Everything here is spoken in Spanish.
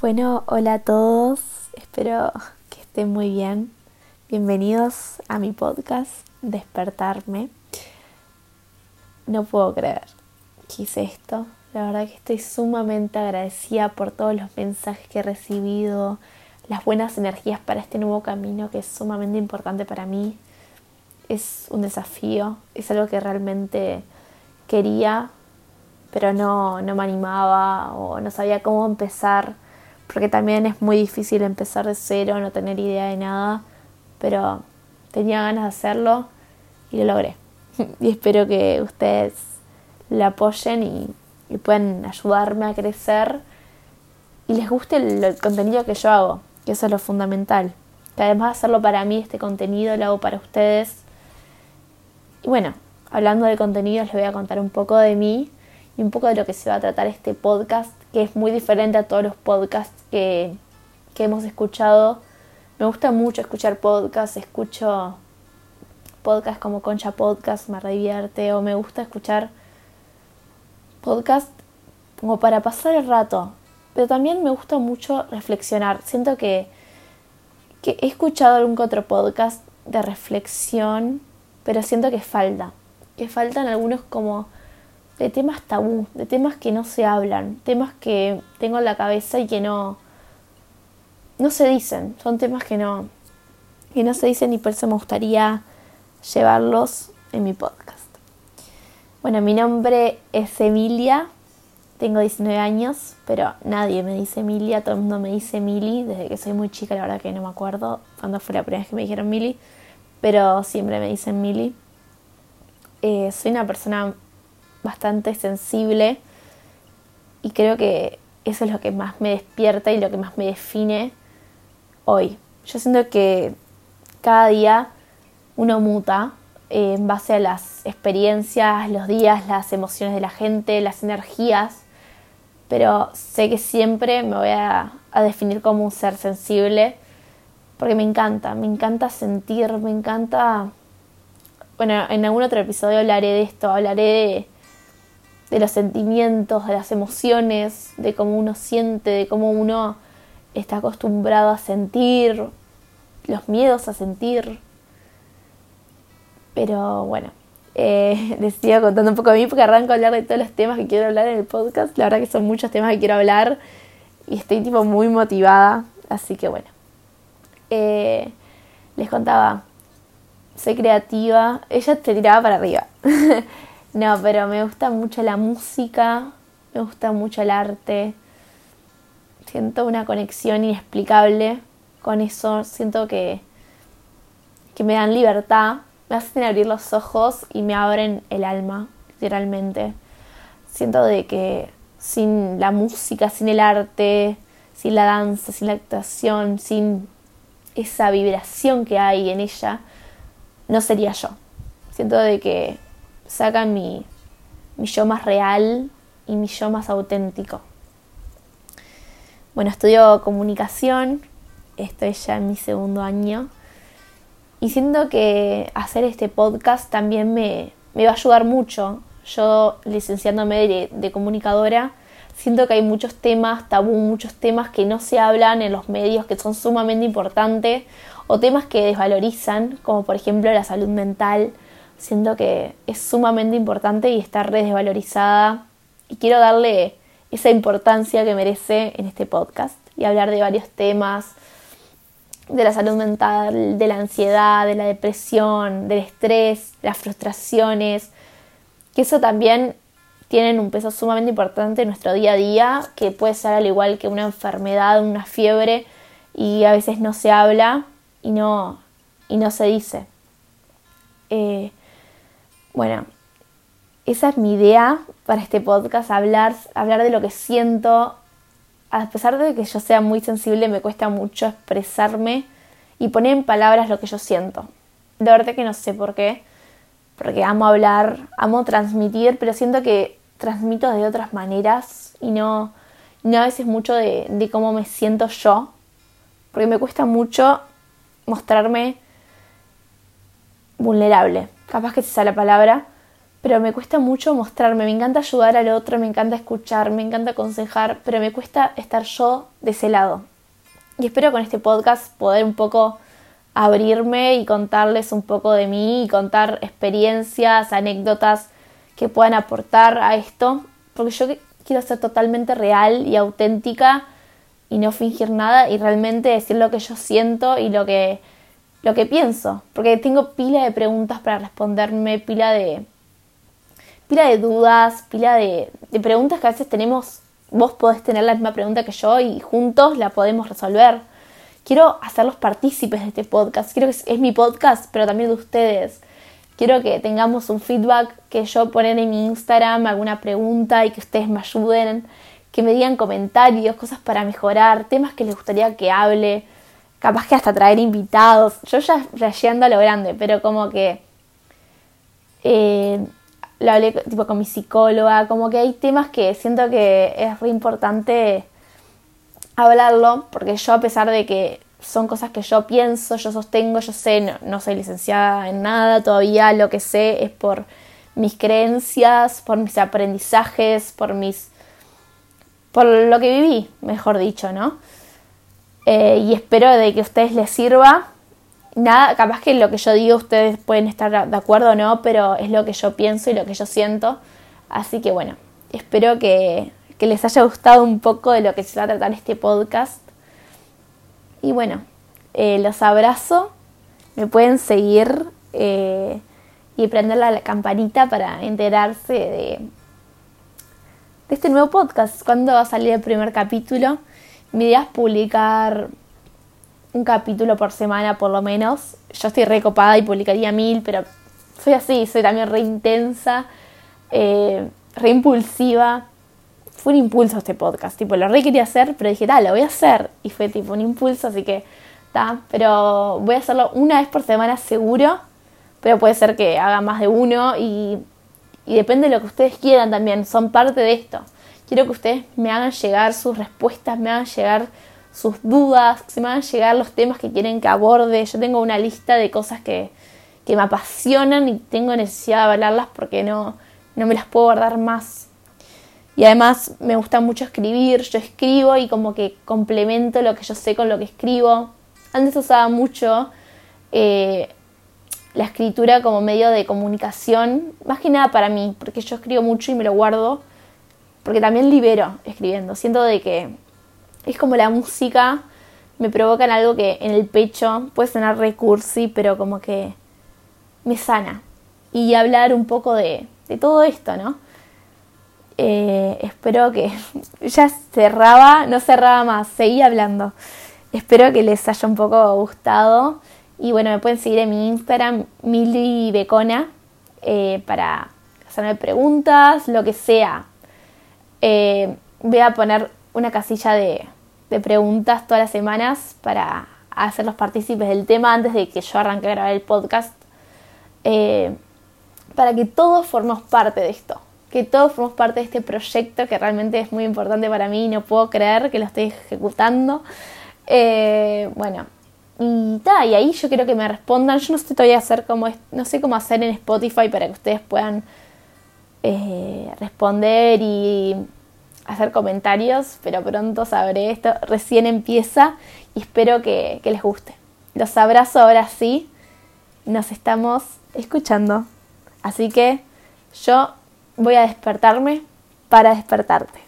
Bueno, hola a todos, espero que estén muy bien. Bienvenidos a mi podcast Despertarme. No puedo creer que hice esto. La verdad que estoy sumamente agradecida por todos los mensajes que he recibido, las buenas energías para este nuevo camino que es sumamente importante para mí. Es un desafío, es algo que realmente quería, pero no, no me animaba o no sabía cómo empezar porque también es muy difícil empezar de cero, no tener idea de nada, pero tenía ganas de hacerlo y lo logré. y espero que ustedes le apoyen y, puedan ayudarme a crecer y les guste el, contenido que yo hago, que eso es lo fundamental. Que además de hacerlo para mí, este contenido lo hago para ustedes. Y bueno, hablando de contenido, les voy a contar un poco de mí y un poco de lo que se va a tratar este podcast que es muy diferente a todos los podcasts que, hemos escuchado. Me gusta mucho escuchar podcasts, escucho podcasts como Concha Podcast, me divierte, o me gusta escuchar podcasts como para pasar el rato, pero también me gusta mucho reflexionar. Siento que, que he escuchado algún otro podcast de reflexión, pero siento que falta, que faltan algunos como de temas tabú, de temas que no se hablan, temas que tengo en la cabeza y que no, no se dicen, son temas que no, que no se dicen y por eso me gustaría llevarlos en mi podcast. Bueno, mi nombre es Emilia, tengo 19 años, pero nadie me dice Emilia, todo el mundo me dice Mili, desde que soy muy chica, la verdad que no me acuerdo cuándo fue la primera vez que me dijeron Mili, pero siempre me dicen Mili. Eh, soy una persona bastante sensible y creo que eso es lo que más me despierta y lo que más me define hoy. Yo siento que cada día uno muta eh, en base a las experiencias, los días, las emociones de la gente, las energías, pero sé que siempre me voy a, a definir como un ser sensible porque me encanta, me encanta sentir, me encanta... Bueno, en algún otro episodio hablaré de esto, hablaré de de los sentimientos, de las emociones, de cómo uno siente, de cómo uno está acostumbrado a sentir, los miedos a sentir. Pero bueno, eh, les sigo contando un poco a mí porque arranco a hablar de todos los temas que quiero hablar en el podcast. La verdad que son muchos temas que quiero hablar y estoy tipo muy motivada. Así que bueno, eh, les contaba, soy creativa, ella te tiraba para arriba. No, pero me gusta mucho la música, me gusta mucho el arte. Siento una conexión inexplicable con eso. Siento que, que me dan libertad, me hacen abrir los ojos y me abren el alma, literalmente. Siento de que sin la música, sin el arte, sin la danza, sin la actuación, sin esa vibración que hay en ella, no sería yo. Siento de que sacan mi, mi yo más real y mi yo más auténtico. Bueno, estudio comunicación, estoy ya en mi segundo año y siento que hacer este podcast también me, me va a ayudar mucho. Yo, licenciándome de, comunicadora, siento que hay muchos temas tabú, muchos temas que no se hablan en los medios que son sumamente importantes o temas que desvalorizan, como por ejemplo la salud mental, siento que es sumamente importante y está re desvalorizada y quiero darle esa importancia que merece en este podcast y hablar de varios temas, de la salud mental, de la ansiedad, de la depresión, del estrés, las frustraciones, que eso también tienen un peso sumamente importante en nuestro día a día, que puede ser al igual que una enfermedad, una fiebre, y a veces no se habla y no, y no se dice. Eh, bueno, esa es mi idea para este podcast, hablar, hablar de lo que siento. A pesar de que yo sea muy sensible, me cuesta mucho expresarme y poner en palabras lo que yo siento. De verdad que no sé por qué, porque amo hablar, amo transmitir, pero siento que transmito de otras maneras y no, no a veces mucho de, de cómo me siento yo, porque me cuesta mucho mostrarme vulnerable capaz que se sale la palabra, pero me cuesta mucho mostrarme. Me encanta ayudar al otro, me encanta escuchar, me encanta aconsejar, pero me cuesta estar yo de ese lado. Y espero con este podcast poder un poco abrirme y contarles un poco de mí y contar experiencias, anécdotas que puedan aportar a esto, porque yo quiero ser totalmente real y auténtica y no fingir nada y realmente decir lo que yo siento y lo que, lo que pienso, porque tengo pila de preguntas para responderme, pila de, pila de dudas, pila de, preguntas que a veces tenemos, vos podés tener la misma pregunta que yo y juntos la podemos resolver. Quiero hacerlos partícipes de este podcast, quiero que es mi podcast, pero también de ustedes. Quiero que tengamos un feedback, que yo poner en mi Instagram alguna pregunta y que ustedes me ayuden, que me digan comentarios, cosas para mejorar, temas que les gustaría que hable, capaz que hasta traer invitados. Yo ya rayando a lo grande, pero como que eh, lo hablé tipo con mi psicóloga, como que hay temas que siento que es re importante hablarlo, porque yo a pesar de que son cosas que yo pienso, yo sostengo, yo sé, no, soy licenciada en nada todavía, lo que sé es por mis creencias, por mis aprendizajes, por mis por lo que viví, mejor dicho, ¿no? Eh, y espero de que a ustedes les sirva. Nada, capaz que lo que yo digo ustedes pueden estar de acuerdo o no, pero es lo que yo pienso y lo que yo siento. Así que bueno, espero que, que les haya gustado un poco de lo que se va a tratar este podcast. Y bueno, eh, los abrazo. Me pueden seguir eh, y prender la campanita para enterarse de, de este nuevo podcast. Cuando va a salir el primer capítulo? Mi idea es publicar un capítulo por semana por lo menos. Yo estoy recopada y publicaría mil, pero soy así, soy también re intensa, eh, re impulsiva fue un impulso este podcast. Tipo, lo re quería hacer, pero dije, tal, lo voy a hacer. Y fue tipo un impulso, así que, está. Pero voy a hacerlo una vez por semana seguro. Pero puede ser que haga más de uno y, y depende de lo que ustedes quieran también. Son parte de esto. Quiero que ustedes me hagan llegar sus respuestas, me hagan llegar sus dudas, se me hagan llegar los temas que quieren que aborde. Yo tengo una lista de cosas que, que me apasionan y tengo necesidad de hablarlas porque no, no me las puedo guardar más. Y además me gusta mucho escribir, yo escribo y como que complemento lo que yo sé con lo que escribo. Antes usaba mucho eh, la escritura como medio de comunicación, más que nada para mí, porque yo escribo mucho y me lo guardo, porque también libero escribiendo. Siento de que es como la música, me provocan algo que en el pecho puede sonar recursi, pero como que me sana. Y hablar un poco de, de todo esto, ¿no? Eh, espero que ya cerraba, no cerraba más, seguía hablando. Espero que les haya un poco gustado. Y bueno, me pueden seguir en mi Instagram, Mili Becona, eh, para hacerme preguntas, lo que sea. Eh, voy a poner una casilla de, preguntas todas las semanas para hacerlos partícipes del tema antes de que yo arranque a grabar el podcast. para que todos formemos parte de esto que todos formamos parte de este proyecto que realmente es muy importante para mí y no puedo creer que lo estoy ejecutando. Eh, bueno, y, y ahí yo quiero que me respondan. Yo no sé todavía hacer cómo no sé cómo hacer en Spotify para que ustedes puedan eh, responder y hacer comentarios, pero pronto sabré esto. Recién empieza y espero que, que les guste. Los abrazo ahora sí. Nos estamos escuchando. Así que yo voy a despertarme para despertarte.